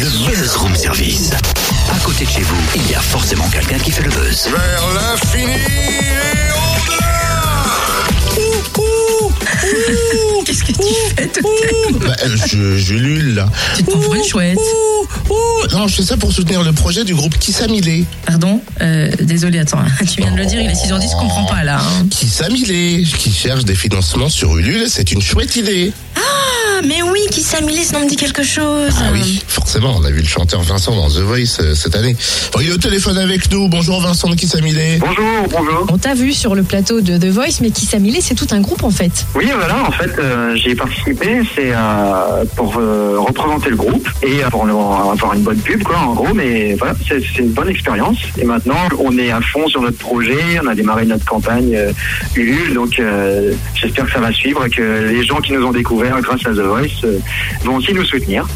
le Buzz Room Service. À côté de chez vous, il y a forcément quelqu'un qui fait le buzz. Vers l'infini et au-delà Qu'est-ce que tu fais Totem Bah, euh, je, je lule là. Tu te prends pour une chouette. Ouh, ouh. Non, je fais ça pour soutenir le projet du groupe Kissamilé. Pardon euh, Désolé, attends. Tu viens de le dire, il est 6h10, je comprends pas là. hein. Kissamilé, qui cherche des financements sur Ulule, c'est une chouette idée. Ah, mais oui, qui s'amilé, ça me dit quelque chose. Ah oui, forcément, on a vu le chanteur Vincent dans The Voice euh, cette année. Bon, il est au téléphone avec nous. Bonjour Vincent de Kissamilé. Bonjour, bonjour. On t'a vu sur le plateau de The Voice, mais qui s'amilé, c'est tout un groupe en fait. Oui, voilà, en fait, euh, j'y ai participé, c'est euh, pour euh, représenter le groupe et euh, pour avoir une bonne pub, quoi, en gros, mais voilà, c'est c'est une bonne expérience. Et maintenant, on est à fond sur notre projet, on a démarré notre campagne euh, Ulule, donc euh, j'espère que ça va suivre et que les gens qui nous ont découvert grâce à The Euh, vont aussi nous soutenir.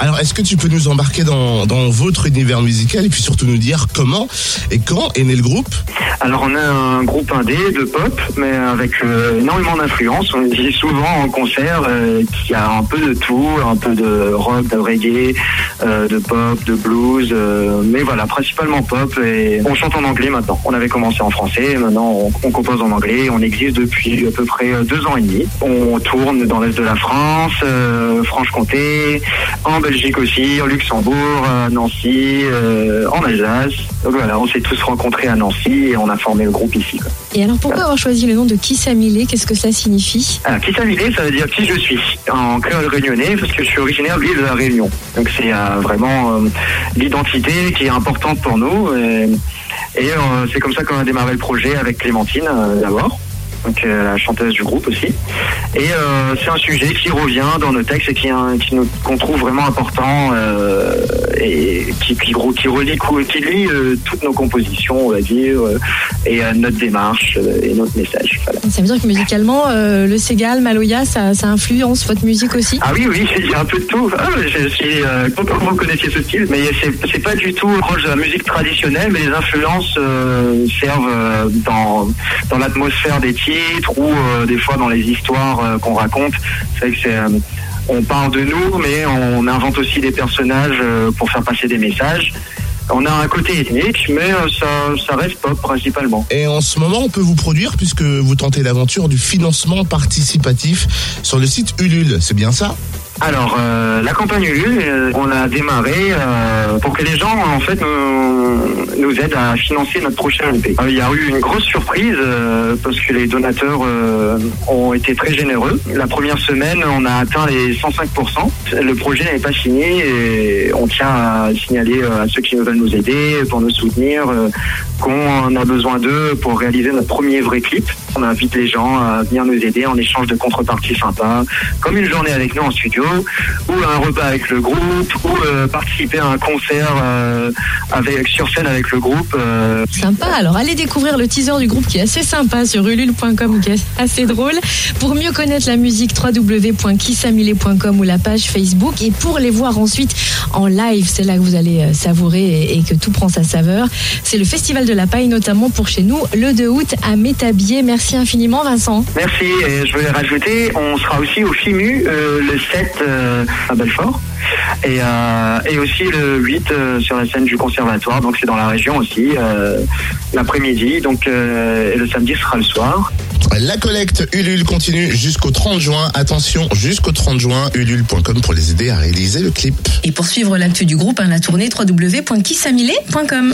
Alors, est-ce que tu peux nous embarquer dans, dans votre univers musical et puis surtout nous dire comment et quand est né le groupe? Alors on a un groupe indé de pop, mais avec euh, énormément d'influence. On dit souvent en concert euh, qu'il y a un peu de tout, un peu de rock, de reggae, euh, de pop, de blues, euh, mais voilà, principalement pop. Et on chante en anglais maintenant. On avait commencé en français, maintenant on, on compose en anglais. On existe depuis à peu près euh, deux ans et demi. On tourne dans l'est de la France, euh, Franche-Comté, en Belgique aussi, en Luxembourg, à Nancy, euh, en Alsace. Donc voilà, on s'est tous rencontrés à Nancy et on a formé le groupe ici. quoi. Et alors pourquoi avoir choisi le nom de qui s'amilé Qu'est-ce que cela signifie? Alors, qui s'amilé, ça veut dire qui je suis, en créole réunionnais, parce que je suis originaire de l'île de la Réunion. Donc c'est euh, vraiment euh, l'identité qui est importante pour nous. Et, et, c'est comme ça qu'on a démarré le projet avec Clémentine d'abord. Donc euh, la chanteuse du groupe aussi. Et euh, c'est un sujet qui revient dans nos textes et qui, hein, qui nous- qu'on trouve vraiment important euh, et qui, qui, relie, qui lie toutes nos compositions, on va dire, et euh, notre démarche euh, et notre message. Voilà. Ça veut dire que musicalement, euh, le Ségal, Maloya, ça, ça influence votre musique aussi? Ah oui, oui, il y a un peu de tout. Ah, je suis content que vous connaissiez ce style, mais c'est, pas du tout proche de la musique traditionnelle, mais les influences servent dans, dans l'atmosphère des titres ou des fois dans les histoires qu'on raconte. C'est vrai que c'est... on parle de nous, mais on invente aussi des personnages pour faire passer des messages. On a un côté ethnique, mais euh, ça, ça reste pop principalement. Et en ce moment, on peut vous produire puisque vous tentez l'aventure du financement participatif sur le site Ulule. C'est bien ça? Alors, euh, la campagne Ulule, euh, on l'a démarré euh, pour que les gens, en fait, nous, aident à financer notre prochain EP. Euh, Il y a eu une grosse surprise euh, parce que les donateurs ont été très généreux. La première semaine, on a atteint les 105%. Le projet n'est pas signé et on tient à signaler à ceux qui veulent nous aider, pour nous soutenir, qu'on a besoin d'eux pour réaliser notre premier vrai clip. On invite les gens à venir nous aider en échange de contreparties sympas, comme une journée avec nous en studio, ou un repas avec le groupe, ou euh, participer à un concert euh, avec, sur scène avec le groupe. euh. Sympa, alors allez découvrir le teaser du groupe qui est assez sympa sur ulule.com, qui est assez drôle. Pour mieux connaître la musique, www.kissamilé.com ou la page Facebook. Et pour les voir ensuite en live, c'est là que vous allez savourer et, et que tout prend sa saveur. C'est le Festival de la Paille, notamment pour chez nous, le 2 août à Métabier. Merci infiniment, Vincent. Merci, et je voulais rajouter, on sera aussi au FIMU le 7 euh, à Belfort. Et, euh, et aussi le 8 euh, sur la scène du conservatoire, donc c'est dans la région aussi, euh, l'après-midi, donc euh, et le samedi sera le soir. La collecte Ulule continue jusqu'au 30 juin. Attention, jusqu'au 30 juin, ulule.com pour les aider à réaliser le clip. Et pour suivre l'actu du groupe, hein, la tournée www.kissamilé.com.